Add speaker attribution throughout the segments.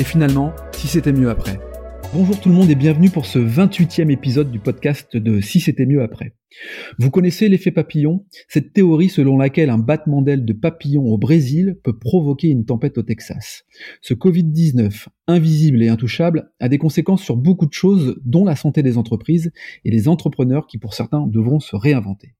Speaker 1: et finalement, si c'était mieux après. Bonjour tout le monde et bienvenue pour ce 28e épisode du podcast de Si c'était mieux après. Vous connaissez l'effet papillon, cette théorie selon laquelle un battement d'aile de papillon au Brésil peut provoquer une tempête au Texas. Ce Covid-19, invisible et intouchable, a des conséquences sur beaucoup de choses, dont la santé des entreprises et des entrepreneurs qui pour certains devront se réinventer.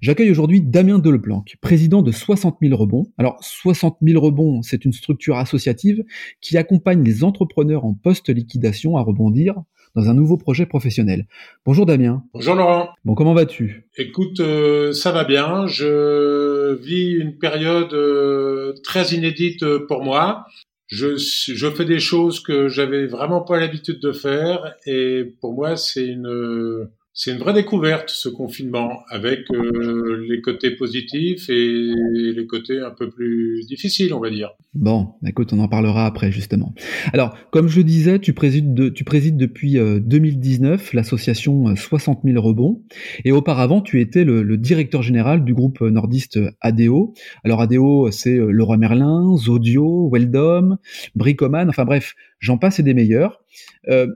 Speaker 1: J'accueille aujourd'hui Damien Deleplanque, président de 60 000 rebonds. Alors 60 000 rebonds, c'est une structure associative qui accompagne les entrepreneurs en post-liquidation à rebondir dans un nouveau projet professionnel. Bonjour Damien.
Speaker 2: Bonjour Laurent.
Speaker 1: Bon, comment vas-tu?
Speaker 2: Écoute, euh, ça va bien. Je vis une période euh, très inédite pour moi. Je, je fais des choses que j'avais vraiment pas l'habitude de faire et pour moi c'est une c'est une vraie découverte ce confinement avec euh, les côtés positifs et les côtés un peu plus difficiles, on va dire.
Speaker 1: Bon, écoute, on en parlera après justement. Alors, comme je disais, tu présides, de, tu présides depuis 2019 euh, l'association 60 euh, 000 rebonds et auparavant tu étais le, directeur général du groupe nordiste ADO. Alors ADO, c'est Leroy Merlin, Zodio, Weldom, Bricoman, enfin bref, j'en passe et des meilleurs. Euh,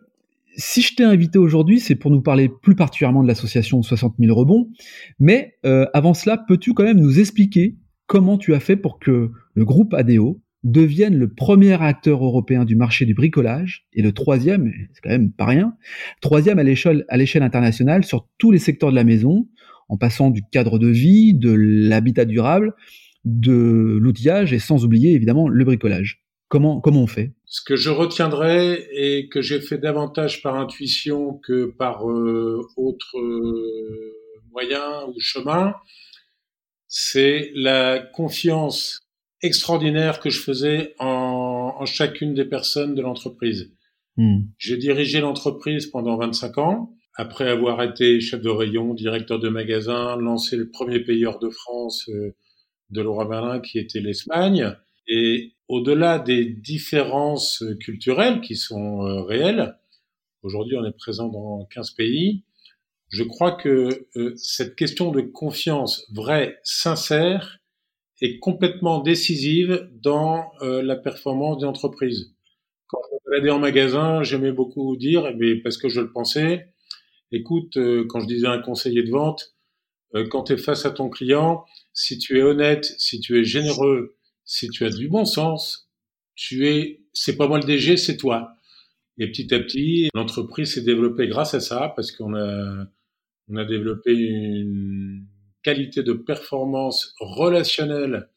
Speaker 1: si je t'ai invité aujourd'hui, c'est pour nous parler plus particulièrement de l'association 60 000 rebonds. Mais euh, avant cela, peux-tu quand même nous expliquer comment tu as fait pour que le groupe ADO devienne le premier acteur européen du marché du bricolage et le troisième, c'est quand même pas rien, troisième à l'échelle à l'échelle internationale sur tous les secteurs de la maison, en passant du cadre de vie, de l'habitat durable, de l'outillage et sans oublier évidemment le bricolage. Comment, comment on fait?
Speaker 2: Ce que je retiendrai et que j'ai fait davantage par intuition que par euh, autre euh, moyen ou chemin, c'est la confiance extraordinaire que je faisais en, en chacune des personnes de l'entreprise. Hmm. J'ai dirigé l'entreprise pendant 25 ans. Après avoir été chef de rayon, directeur de magasin, lancé le premier payeur de France euh, de Laura Merlin qui était l'Espagne. Et au-delà des différences culturelles qui sont euh, réelles, aujourd'hui on est présent dans 15 pays, je crois que euh, cette question de confiance vraie, sincère, est complètement décisive dans euh, la performance des entreprises. Quand je me baladais en magasin, j'aimais beaucoup dire, mais parce que je le pensais, écoute, quand je disais à un conseiller de vente, quand tu es face à ton client, si tu es honnête, si tu es généreux, si tu as du bon sens, tu es, c'est pas moi le DG, c'est toi. Et petit à petit, l'entreprise s'est développée grâce à ça, parce qu'on a, on a développé une qualité de performance relationnelle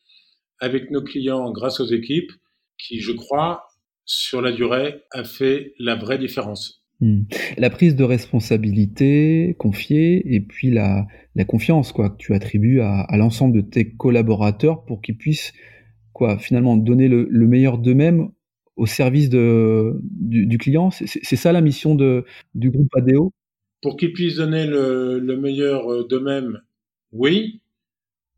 Speaker 2: avec nos clients grâce aux équipes, qui, je crois, sur la durée, a fait la vraie différence.
Speaker 1: Hmm. La prise de responsabilité confiée et puis la, la confiance quoi, que tu attribues à, à l'ensemble de tes collaborateurs pour qu'ils puissent quoi, finalement, donner le, meilleur d'eux-mêmes au service de, du, client. C'est ça la mission de, du groupe ADO
Speaker 2: Pour qu'ils puissent donner le, meilleur d'eux-mêmes, oui.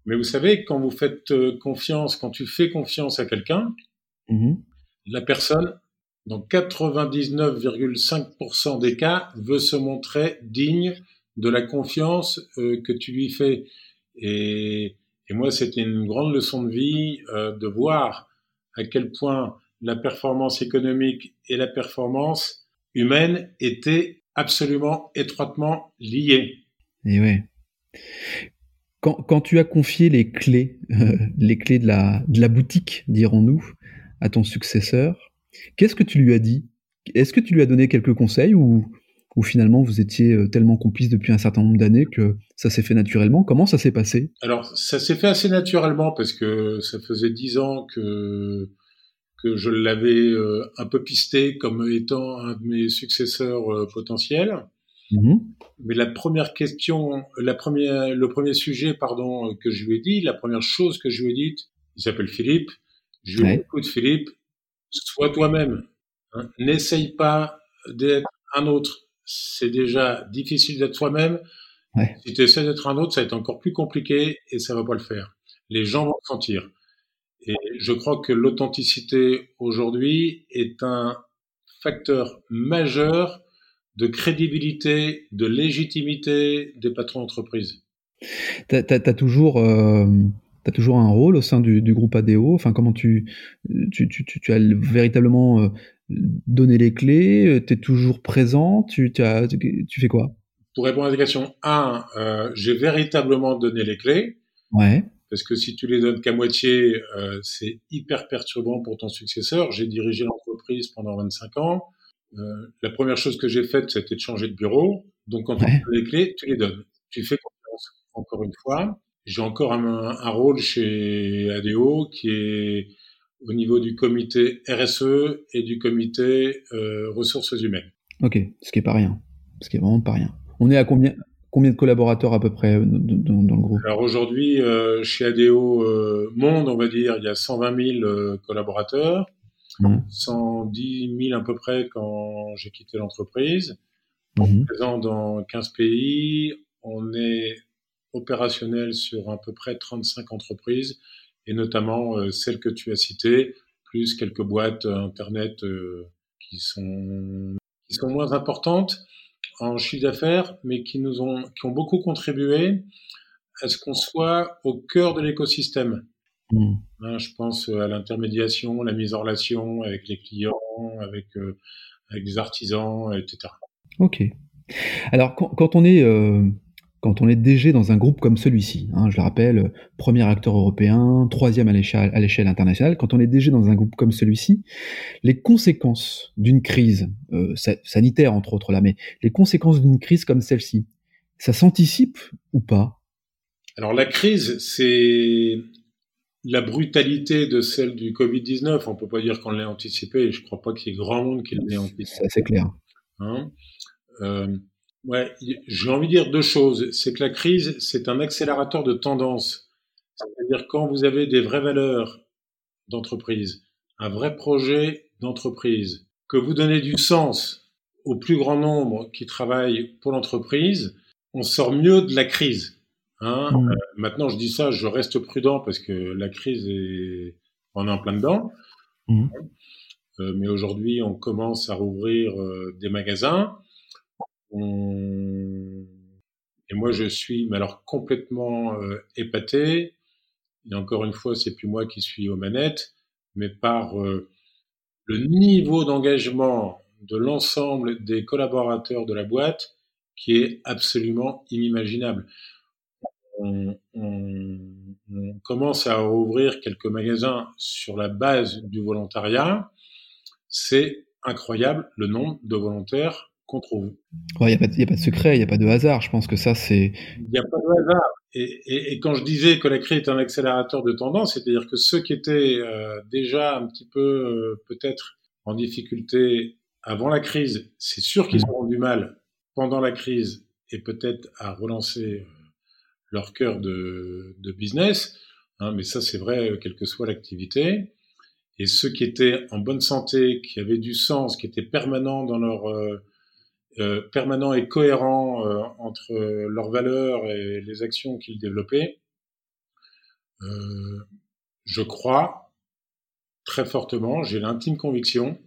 Speaker 2: Mais vous savez, quand vous faites euh, confiance, quand tu fais confiance à quelqu'un, mmh la personne, dans 99,5% des cas, veut se montrer digne de la confiance euh, que tu lui fais. Et et moi, c'était une grande leçon de vie euh, de voir à quel point la performance économique et la performance humaine étaient absolument étroitement liées.
Speaker 1: Et ouais. Quand, tu as confié les clés, euh, les clés de la, de la boutique, dirons-nous, à ton successeur, qu'est-ce que tu lui as dit? Est-ce que tu lui as donné quelques conseils ou, ou finalement vous étiez euh, tellement complice depuis un certain nombre d'années que ça s'est fait naturellement Comment ça s'est passé?
Speaker 2: Alors ça s'est fait assez naturellement parce que ça faisait dix ans que que je l'avais euh, un peu pisté comme étant un de mes successeurs euh, potentiels. Mmh Mais la première question, la première, le premier sujet, pardon, que je lui ai dit, la première chose que je lui ai dite, il s'appelle Philippe. Je lui ai dit, écoute Philippe, sois toi-même. Hein. N'essaye pas d'être un autre. C'est déjà difficile d'être soi-même. Si tu essaies d'être un autre, ça va être encore plus compliqué et ça va pas le faire. Les gens vont le sentir. Et je crois que l'authenticité aujourd'hui est un facteur majeur de crédibilité, de légitimité des patrons d'entreprise.
Speaker 1: Tu as, toujours, euh, as toujours un rôle au sein du, groupe ADO Enfin, comment tu, tu, tu, tu as véritablement euh, donné les clés euh, Tu es toujours présent tu, as, tu fais quoi?
Speaker 2: Pour répondre à la question, un, j'ai véritablement donné les clés.
Speaker 1: Ouais.
Speaker 2: Parce que si tu les donnes qu'à moitié, c'est hyper perturbant pour ton successeur. J'ai dirigé l'entreprise pendant 25 ans. Euh, la première chose que j'ai faite, c'était de changer de bureau. Donc, quand tu as les clés, tu les donnes. Tu fais confiance. Encore une fois, j'ai encore un, un, rôle chez ADO qui est au niveau du comité RSE et du comité euh, ressources humaines.
Speaker 1: Ok, ce qui est pas rien. Ce qui est vraiment pas rien. On est à combien Combien de collaborateurs à peu près euh, dans, dans le groupe?
Speaker 2: Alors aujourd'hui, euh, chez ADO euh, Monde, on va dire, il y a 120 000 euh, collaborateurs. 110 000 à peu près quand j'ai quitté l'entreprise. On est présent dans 15 pays. On est opérationnel sur à peu près 35 entreprises et notamment euh, celles que tu as citées, plus quelques boîtes euh, internet euh, qui sont qui sont moins importantes en chiffre d'affaires, mais qui nous ont qui ont beaucoup contribué à ce qu'on soit au cœur de l'écosystème. Mmh. Hein, je pense à l'intermédiation, la mise en relation avec les clients, avec, euh, avec des artisans, etc.
Speaker 1: Ok. Alors quand, quand on est euh, quand on est DG dans un groupe comme celui-ci, hein, je le rappelle, premier acteur européen, troisième à l'échelle internationale, quand on est DG dans un groupe comme celui-ci, les conséquences d'une crise euh, sanitaire entre autres là, mais les conséquences d'une crise comme celle-ci, ça s'anticipe ou pas?
Speaker 2: Alors la crise, c'est la brutalité de celle du Covid-19, on peut pas dire qu'on l'ait anticipé, je crois pas qu'il y ait grand monde qui l'ait anticipé.
Speaker 1: C'est clair.
Speaker 2: Hein? Euh, ouais, j'ai envie de dire deux choses. C'est que la crise, c'est un accélérateur de tendance. C'est-à-dire quand vous avez des vraies valeurs d'entreprise, un vrai projet d'entreprise, que vous donnez du sens au plus grand nombre qui travaillent pour l'entreprise, on sort mieux de la crise. Hein mmh. euh, maintenant, je dis ça, je reste prudent parce que la crise est, on est en plein dedans. Mmh. Euh, mais aujourd'hui, on commence à rouvrir euh, des magasins. On... Et moi, je suis, mais alors complètement euh, épaté. Et encore une fois, c'est plus moi qui suis aux manettes, mais par euh, le niveau d'engagement de l'ensemble des collaborateurs de la boîte qui est absolument inimaginable on, commence à ouvrir quelques magasins sur la base du volontariat. C'est incroyable le nombre de volontaires qu'on trouve.
Speaker 1: Il n'y a, a, pas de secret, il n'y a pas de hasard. Je pense que ça, c'est.
Speaker 2: Il n'y a pas de hasard. Et, et, quand je disais que la crise est un accélérateur de tendance, c'est-à-dire que ceux qui étaient euh, déjà un petit peu euh, peut-être en difficulté avant la crise, c'est sûr qu'ils auront du mal pendant la crise et peut-être à relancer euh, leur cœur de, de business, hein, mais ça c'est vrai quelle que soit l'activité. Et ceux qui étaient en bonne santé, qui avaient du sens, qui étaient permanents dans leur euh, euh, permanent et cohérent euh, entre leurs valeurs et les actions qu'ils développaient, euh, je crois très fortement, j'ai l'intime conviction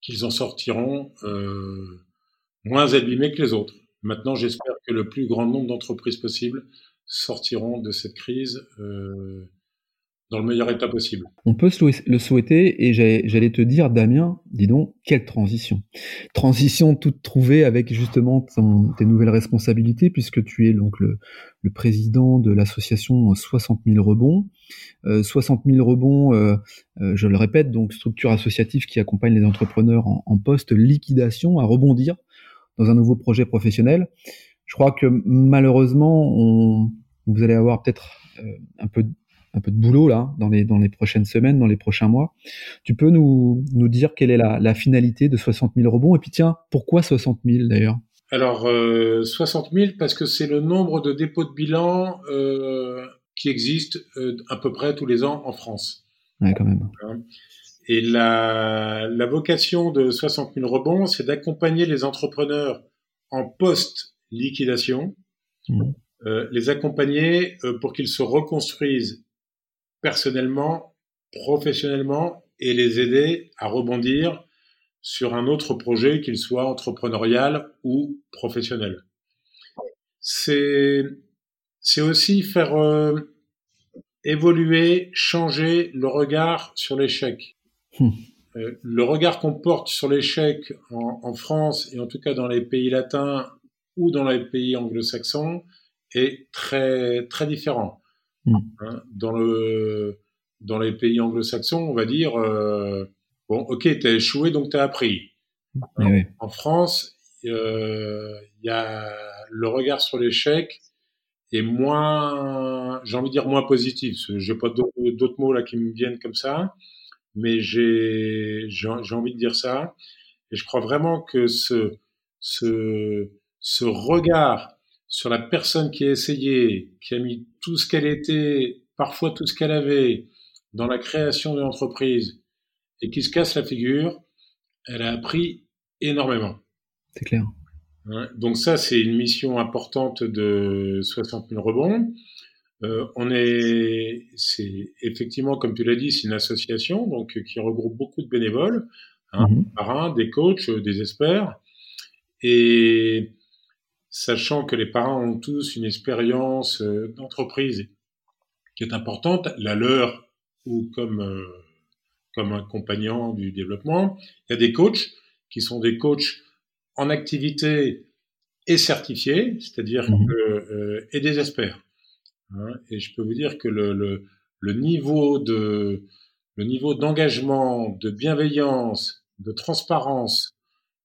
Speaker 2: qu'ils en sortiront moins abîmés que les autres. Maintenant, j'espère que le plus grand nombre d'entreprises possibles sortiront de cette crise dans le meilleur état possible.
Speaker 1: On peut le souhaiter et j'allais te dire, Damien, dis donc, quelle transition. Transition toute trouvée avec justement tes nouvelles responsabilités puisque tu es donc le, président de l'association 60 000 rebonds. Euh, 60 000 rebonds, euh, euh, je le répète, donc structure associative qui accompagne les entrepreneurs en, en post-liquidation à rebondir dans un nouveau projet professionnel. Je crois que malheureusement, vous allez avoir peut-être euh, un peu un peu de boulot là dans les dans les prochaines semaines, dans les prochains mois. Tu peux nous nous dire quelle est la, la finalité de 60 000 rebonds? Et puis tiens, pourquoi 60 000 d'ailleurs?
Speaker 2: Alors euh, 60 000 parce que c'est le nombre de dépôts de bilan euh, qui existe euh, à peu près tous les ans en France.
Speaker 1: Ouais, quand même.
Speaker 2: Et la, la vocation de 60 000 rebonds, c'est d'accompagner les entrepreneurs en post-liquidation, mmh. euh, les accompagner pour qu'ils se reconstruisent personnellement, professionnellement et les aider à rebondir sur un autre projet, qu'il soit entrepreneurial ou professionnel. C'est c'est aussi faire euh, évoluer, changer le regard sur l'échec. Hmm. Euh, le regard qu'on porte sur l'échec en, France et en tout cas dans les pays latins ou dans les pays anglo-saxons est très très différent. Hmm. Hein, dans le dans les pays anglo-saxons, on va dire euh, bon, ok, t'as échoué donc t'as appris. Eh en France, il y a le regard sur l'échec est moins, j'ai envie de dire moins positif. J'ai pas d'autres mots là qui me viennent comme ça, mais j'ai j'ai envie de dire ça. Et je crois vraiment que ce ce ce regard sur la personne qui a essayé, qui a mis tout ce qu'elle était, parfois tout ce qu'elle avait dans la création de l'entreprise et qui se casse la figure, elle a appris énormément.
Speaker 1: C'est clair.
Speaker 2: Donc ça, c'est une mission importante de 60 000 rebonds. Euh, on est, c'est effectivement, comme tu l'as dit, c'est une association donc qui regroupe beaucoup de bénévoles, hein, mhm. parrains, des coachs, des experts, et sachant que les parents ont tous une expérience euh, d'entreprise qui est importante, la leur ou comme euh, comme accompagnant du développement, il y a des coachs qui sont des coachs en activité et certifiés, c'est-à-dire mhm. euh, et des experts. Hein. et je peux vous dire que le, le, le niveau de le niveau d'engagement, de bienveillance, de transparence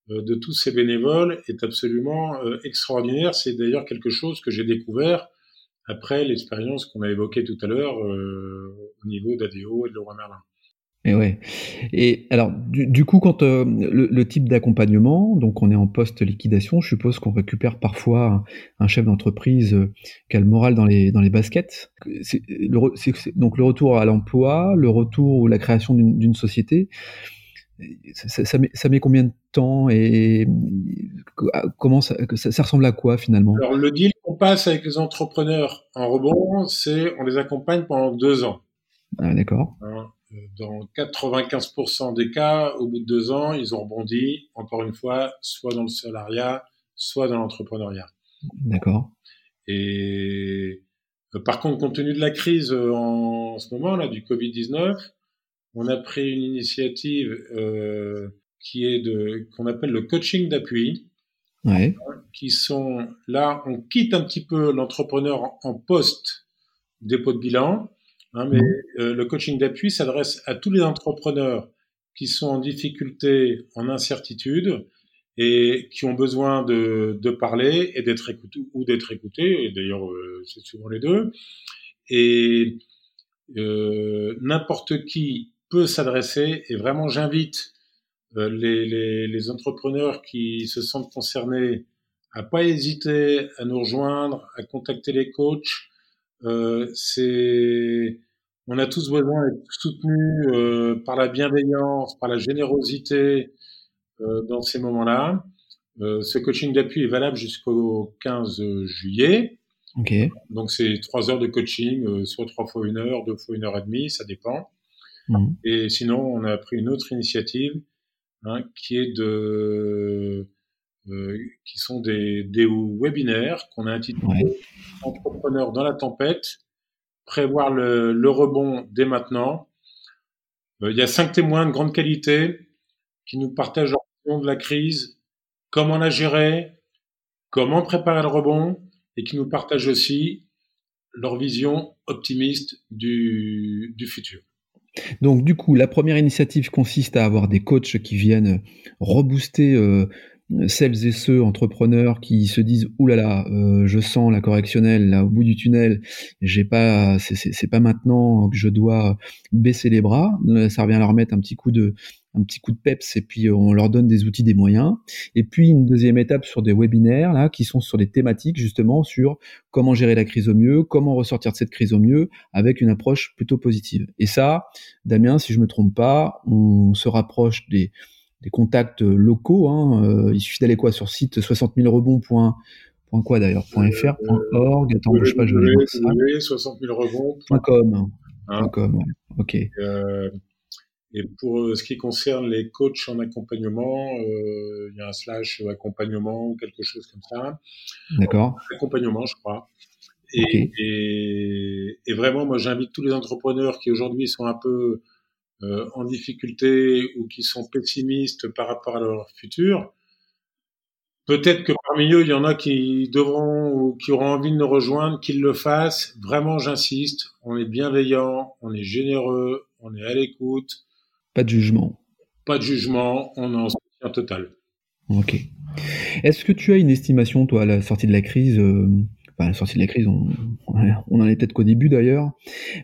Speaker 2: de tous ces bénévoles est absolument euh, extraordinaire. C'est d'ailleurs quelque chose que j'ai découvert après l'expérience qu'on a évoquée tout à l'heure au niveau d'ADO et de Laurent Merlin.
Speaker 1: Et ouais. Et alors, du, coup, quand euh, le, type d'accompagnement, donc on est en post-liquidation, je suppose qu'on récupère parfois un, chef d'entreprise euh, qui a le moral dans les, dans les baskets. Donc le retour à l'emploi, le retour ou la création d'une, société. Ça, ça, met, ça, met, combien de temps et comment ça, ça, ressemble à quoi finalement?
Speaker 2: Alors le deal qu'on passe avec les entrepreneurs en rebond, c'est on les accompagne pendant deux ans.
Speaker 1: Ah, d'accord.
Speaker 2: Hein, dans 95% des cas, au bout de deux ans, ils ont rebondi, encore une fois, soit dans le salariat, soit dans l'entrepreneuriat.
Speaker 1: D'accord.
Speaker 2: Et euh, par contre, compte tenu de la crise euh, en, ce moment là du Covid-19, on a pris une initiative euh, qui est de qu'on appelle le coaching d'appui.
Speaker 1: Ouais.
Speaker 2: Qui sont là, on quitte un petit peu l'entrepreneur en poste dépôt de bilan Hein, mais mmh. euh, le coaching d'appui s'adresse à tous les entrepreneurs qui sont en difficulté, en incertitude et qui ont besoin de, de parler et d'être écoutés ou d'être écoutés. Et d'ailleurs, euh, c'est souvent les deux. Et euh, n'importe qui peut s'adresser. Et vraiment, j'invite euh, les, les, les, entrepreneurs qui se sentent concernés à pas hésiter à nous rejoindre, à contacter les coachs. Euh, c'est on a tous besoin d'être soutenus euh, par la bienveillance, par la générosité euh, dans ces moments-là. Ce coaching d'appui est valable jusqu'au 15 juillet.
Speaker 1: Okay.
Speaker 2: Donc c'est trois heures de coaching, soit trois fois une heure, deux fois une heure et demie, ça dépend. Mmh. Et sinon, on a pris une autre initiative hein, qui est de qui sont des, des webinaires qu'on a intitulés Entrepreneurs dans la tempête prévoir le, rebond dès maintenant. Euh, il y a cinq témoins de grande qualité qui nous partagent leur vision de la crise, comment la gérer, comment préparer le rebond, et qui nous partagent aussi leur vision optimiste du, du futur.
Speaker 1: Donc du coup, la première initiative consiste à avoir des coachs qui viennent rebooster euh, celles et ceux entrepreneurs qui se disent oulala, là là, je sens la correctionnelle là au bout du tunnel, j'ai pas, c'est pas maintenant que je dois baisser les bras. Ça revient à leur mettre un petit coup de un petit coup de peps et puis on leur donne des outils, des moyens. Et puis une deuxième étape sur des webinaires là qui sont sur des thématiques justement sur comment gérer la crise au mieux, comment ressortir de cette crise au mieux avec une approche plutôt positive. Et ça, Damien, si je me trompe pas, on se rapproche des des contacts locaux. Hein. Euh, il suffit d'aller quoi sur site 60 000 rebonds. Point, quoi d'ailleurs .fr, .org, attends,
Speaker 2: sais pas, je vais aller ça. 60 000 rebonds.
Speaker 1: .com. Hein. .com, ok.
Speaker 2: Euh, et pour euh, ce qui concerne les coachs en accompagnement, il y a un slash accompagnement ou quelque chose comme ça.
Speaker 1: D'accord.
Speaker 2: Accompagnement, je crois. Et, et, et, vraiment, moi, j'invite tous les entrepreneurs qui aujourd'hui sont un peu euh, en difficulté ou qui sont pessimistes par rapport à leur futur. Peut-être que parmi eux, il y en a qui devront ou qui auront envie de nous rejoindre, qu'ils le fassent. Vraiment, j'insiste, on est bienveillant, on est généreux, on est à l'écoute.
Speaker 1: Pas de jugement.
Speaker 2: Pas de jugement, on est en soutien total.
Speaker 1: Ok. Est-ce que tu as une estimation, toi, à la sortie de la crise euh, la sortie de la crise, on, on en est peut-être qu'au début d'ailleurs.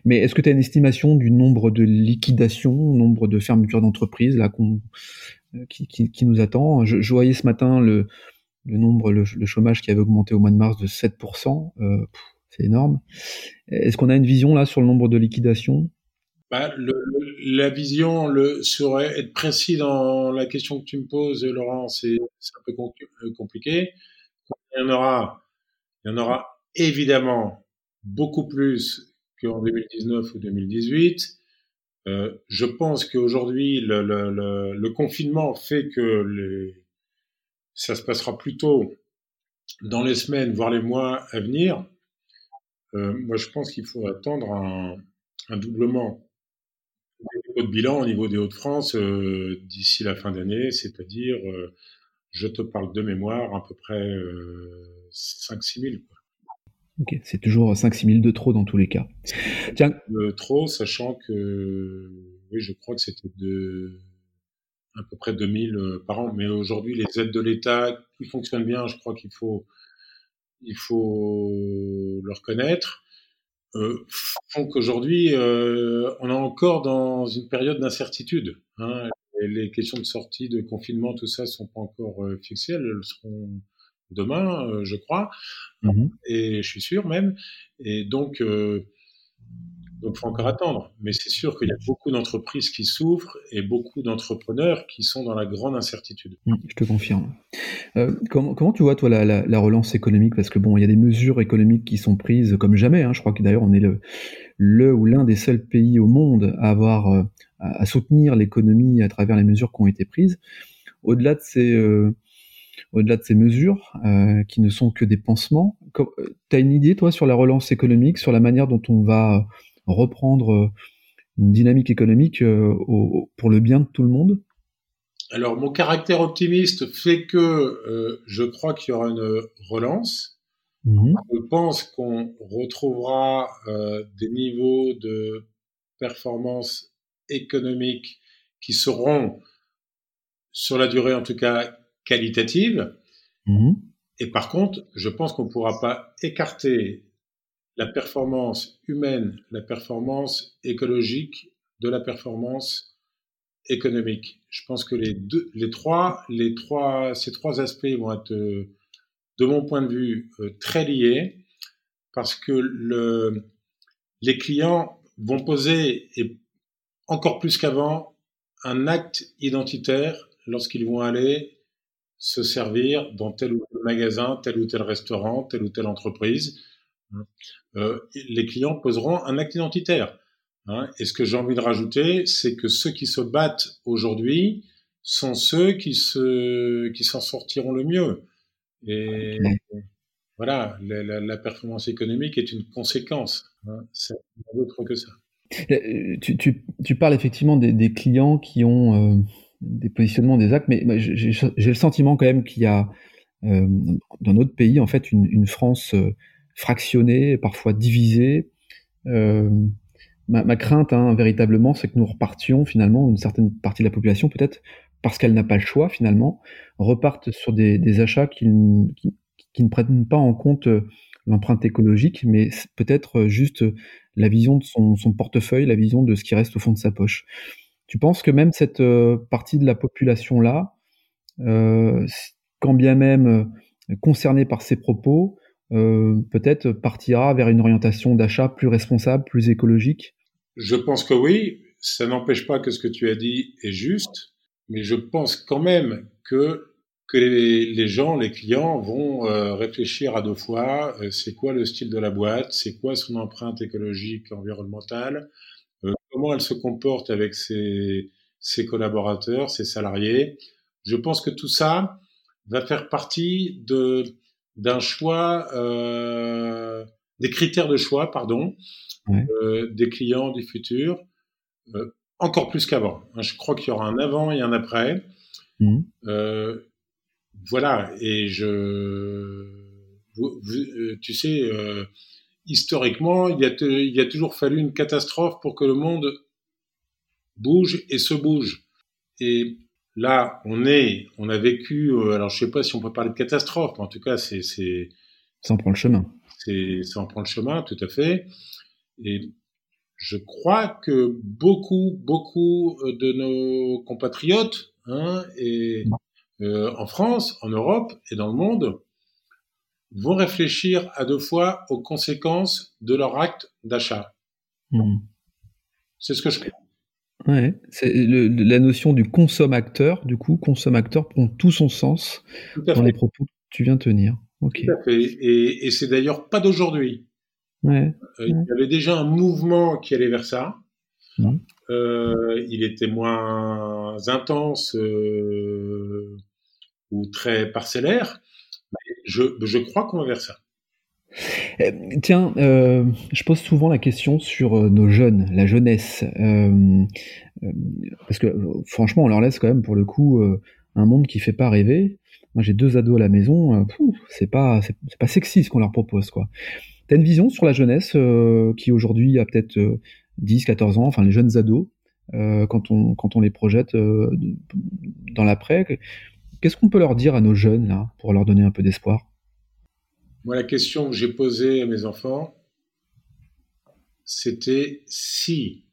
Speaker 1: Mais est-ce que tu as une estimation du nombre de liquidations, nombre de fermetures d'entreprises euh, qui, nous attend? Je, voyais ce matin le, nombre, le, chômage qui avait augmenté au mois de mars de 7%. Euh, c'est énorme. Est-ce qu'on a une vision là sur le nombre de liquidations?
Speaker 2: Bah, la vision le, être précis dans la question que tu me poses, Laurent, c'est un peu euh, compliqué. Il y en aura il y en aura évidemment beaucoup plus qu'en 2019 ou 2018. Euh, je pense qu'aujourd'hui, le, le, confinement fait que ça se passera plutôt dans les semaines, voire les mois à venir. Euh, moi, je pense qu'il faut attendre un, doublement de bilan au niveau des Hauts-de-France euh, d'ici la fin d'année, c'est-à-dire, je te parle de mémoire, à peu près euh, 5-6 000.
Speaker 1: Ok, c'est toujours 5-6 000 de trop dans tous les cas.
Speaker 2: Tiens. De trop, sachant que, oui, je crois que c'était de à peu près 2000 euh, par an. Mais aujourd'hui, les aides de l'État qui fonctionnent bien, je crois qu'il faut, il faut le reconnaître, euh, font qu'aujourd'hui, euh, on est encore dans une période d'incertitude. Hein. Les questions de sortie, de confinement, tout ça, sont pas encore euh, fixées. Elles seront demain, euh, je crois, mmh et je suis sûr même. Et donc, euh, donc, faut encore attendre. Mais c'est sûr qu'il y a beaucoup d'entreprises qui souffrent et beaucoup d'entrepreneurs qui sont dans la grande incertitude.
Speaker 1: Mmh, je te confirme. Euh, comment, comment, tu vois, toi, la, la, relance économique? Parce que bon, il y a des mesures économiques qui sont prises comme jamais. Hein. Je crois que d'ailleurs, on est le, le ou l'un des seuls pays au monde à avoir à, soutenir l'économie à travers les mesures qui ont été prises. Au-delà de ces euh, au-delà de ces mesures euh, qui ne sont que des pansements. Tu as une idée, toi, sur la relance économique, sur la manière dont on va reprendre euh, une dynamique économique pour le bien de tout le monde?
Speaker 2: Alors, mon caractère optimiste fait que je crois qu'il y aura une relance. Mmh je pense qu'on retrouvera des niveaux de performance économique qui seront, sur la durée en tout cas, qualitative. Mmh. Et par contre, je pense qu'on ne pourra pas écarter la performance humaine, la performance écologique de la performance économique. Je pense que les deux, les trois, les trois, ces trois aspects vont être, de mon point de vue, euh, très liés parce que le, les clients vont poser, et encore plus qu'avant, un acte identitaire lorsqu'ils vont aller se servir dans tel ou tel magasin, tel ou tel restaurant, telle ou telle entreprise. Euh, les clients poseront un acte identitaire. Hein. Et ce que j'ai envie de rajouter, c'est que ceux qui se battent aujourd'hui sont ceux qui se qui s'en sortiront le mieux. Et voilà, la, la, performance économique est une conséquence. Hein. C'est autre que ça.
Speaker 1: Euh, tu, parles effectivement des, clients qui ont euh, des positionnements des actes, mais j'ai le sentiment quand même qu'il y a euh, dans notre pays en fait une, France fractionnée, parfois divisée. Ma, crainte, hein, véritablement, c'est que nous repartions finalement, une certaine partie de la population peut-être, parce qu'elle n'a pas le choix finalement, repartent sur des, achats qui, ne prennent pas en compte l'empreinte écologique, mais peut-être juste la vision de son, portefeuille, la vision de ce qui reste au fond de sa poche. Tu penses que même cette partie de la population-là, quand bien même concernée par ces propos, peut-être partira vers une orientation d'achat plus responsable, plus écologique?
Speaker 2: Je pense que oui. Ça n'empêche pas que ce que tu as dit est juste, mais je pense quand même que que les, gens, les clients vont euh, réfléchir à deux fois. Euh, c'est quoi le style de la boîte C'est quoi son empreinte écologique, environnementale euh, Comment elle se comporte avec ses, ses collaborateurs, ses salariés Je pense que tout ça va faire partie de d'un choix, des critères de choix, pardon, des clients du futur, encore plus qu'avant. Je crois qu'il y aura un avant et un après. Mmh voilà, et je, euh, tu sais, euh, historiquement, il y, a il y a toujours fallu une catastrophe pour que le monde bouge et se bouge. Et là, on est, on a vécu, euh, alors je sais pas si on peut parler de catastrophe, mais en tout cas, c'est, c'est,
Speaker 1: ça en prend le chemin.
Speaker 2: C'est, ça en prend le chemin, tout à fait. Et je crois que beaucoup, beaucoup de nos compatriotes, hein, et euh, en France, en Europe et dans le monde vont réfléchir à deux fois aux conséquences de leur acte d'achat. Hmm. C'est ce que je crois.
Speaker 1: Ouais, c'est la notion du consommateur, du coup, consommateur prend tout son sens dans les propos que tu viens de tenir.
Speaker 2: Tout à fait. Et, et c'est d'ailleurs pas d'aujourd'hui. Ouais, euh, il y avait déjà un mouvement qui allait vers ça. Hmm. Euh, il était moins intense euh, ou très parcellaire. Je, je crois qu'on va vers ça.
Speaker 1: Euh, tiens, euh, je pose souvent la question sur euh, nos jeunes, la jeunesse, parce que franchement, on leur laisse quand même pour le coup un monde qui fait pas rêver. Moi, j'ai deux ados à la maison, c'est pas pas sexy ce qu'on leur propose quoi. T'as une vision sur la jeunesse qui aujourd'hui a peut-être 10, 14 ans, enfin les jeunes ados, quand on quand on les projette dans l'après, Qu'est-ce qu'on peut leur dire à nos jeunes, là, pour leur donner un peu d'espoir?
Speaker 2: Moi, la question que j'ai posée à mes enfants, c'était si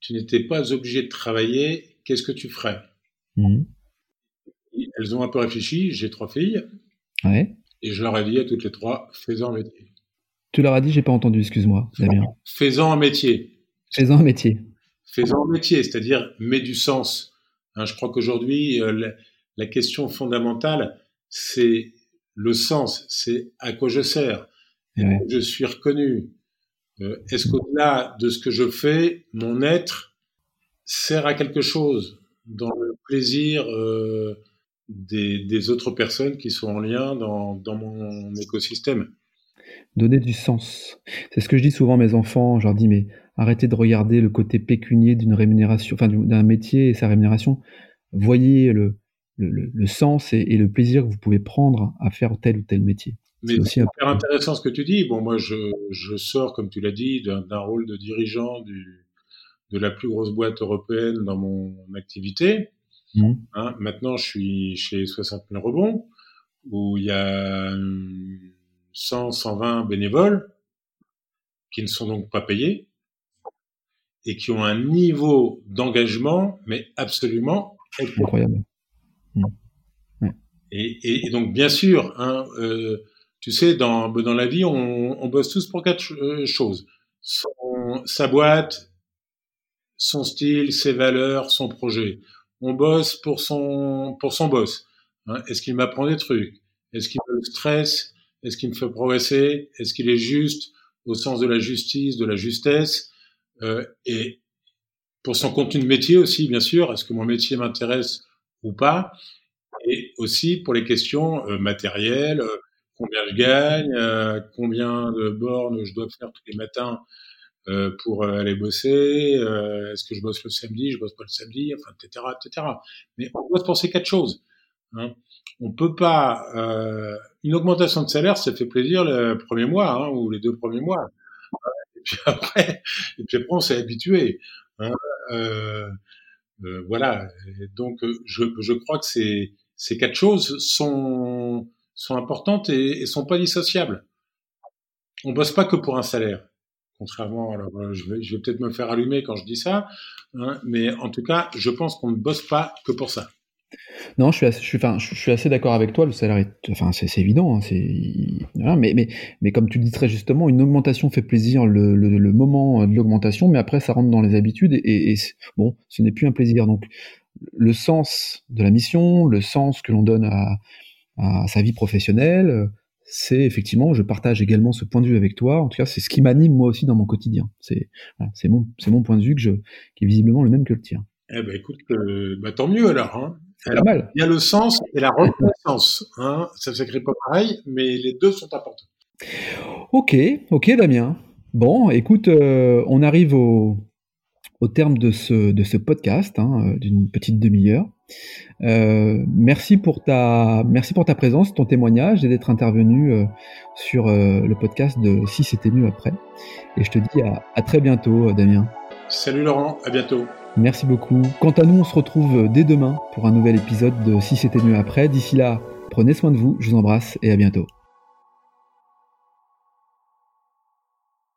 Speaker 2: tu n'étais pas obligé de travailler, qu'est-ce que tu ferais? Mmh. Elles ont un peu réfléchi, j'ai trois filles. Ouais. Et je leur ai dit à toutes les trois, fais-en un métier.
Speaker 1: Tu leur as dit, j'ai pas entendu, excuse-moi, Damien.
Speaker 2: Fais-en un métier.
Speaker 1: Fais-en un métier.
Speaker 2: Fais-en un métier, c'est-à-dire mets du sens. Hein, je crois qu'aujourd'hui, euh, la question fondamentale, c'est le sens, c'est à quoi je sers, je suis reconnu? Euh, est-ce qu'au-delà de ce que je fais, mon être sert à quelque chose dans le plaisir euh, des, autres personnes qui sont en lien dans, mon écosystème?
Speaker 1: Donner du sens. C'est ce que je dis souvent à mes enfants. Je leur dis, mais arrêtez de regarder le côté pécunier d'une rémunération, enfin d'un métier et sa rémunération. Voyez le, le, sens et, le plaisir que vous pouvez prendre à faire tel ou tel métier.
Speaker 2: Mais c'est super intéressant ce que tu dis. Bon, moi, je, je sors, comme tu l'as dit, d'un rôle de dirigeant du, de la plus grosse boîte européenne dans mon activité. Mmh. Hein, maintenant, je suis chez 60 000 rebonds, où il y a 100, 120 bénévoles qui ne sont donc pas payés et qui ont un niveau d'engagement, mais absolument incroyable. Mm. Et, donc, bien sûr, hein, euh, tu sais, dans, dans la vie, on, on bosse tous pour quatre euh, choses. sa boîte, son style, ses valeurs, son projet. On bosse pour son, pour son boss. Hein. Est-ce qu'il m'apprend des trucs? Est-ce qu'il me stresse? Est-ce qu'il me fait progresser? Est-ce qu'il est juste au sens de la justice, de la justesse? Euh, Et pour son contenu de métier aussi, bien sûr. Est-ce que mon métier m'intéresse ou pas, et aussi pour les questions euh, matérielles, euh, combien je gagne, euh, combien de bornes je dois faire tous les matins pour aller bosser, est-ce que je bosse le samedi, je bosse pas le samedi, enfin, etc., etc. Mais on doit se penser quatre choses. Hein. On peut pas une augmentation de salaire, ça fait plaisir le premier mois hein, ou les deux premiers mois. Et puis après, et puis après on s'est habitué. Hein. Voilà. donc, je, je crois que ces, quatre choses sont, importantes et, et sont pas dissociables. On bosse pas que pour un salaire. Contrairement, alors je vais, je vais peut-être me faire allumer quand je dis ça, hein, mais en tout cas, je pense qu'on ne bosse pas que pour ça.
Speaker 1: Non, je suis assez, d'accord avec toi. Le salaire est, enfin, c'est, évident. Hein, c'est, mais, comme tu dis très justement, une augmentation fait plaisir le, moment de l'augmentation, mais après ça rentre dans les habitudes et, bon, ce n'est plus un plaisir. Donc, le sens de la mission, le sens que l'on donne à, sa vie professionnelle, c'est effectivement, je partage également ce point de vue avec toi. En tout cas, c'est ce qui m'anime moi aussi dans mon quotidien. C'est, mon, point de vue je, qui est visiblement le même que le tien.
Speaker 2: Eh ben, écoute, euh, bah, tant mieux alors. Hein. Il y a le sens et la reconnaissance. Hein. Ça ne s'écrit pas pareil, mais les deux sont importants.
Speaker 1: Ok, ok Damien. Bon, écoute, euh, on arrive au, au terme de ce, de ce podcast hein, euh, d'une petite demi-heure. Euh, merci pour ta merci pour ta présence, ton témoignage et d'être intervenu euh, sur le podcast de Si c'était mieux après. Et je te dis à, à très bientôt, Damien.
Speaker 2: Salut Laurent, à bientôt.
Speaker 1: Merci beaucoup. Quant à nous, on se retrouve dès demain pour un nouvel épisode de Si c'était mieux après. D'ici là, prenez soin de vous, je vous embrasse et à bientôt.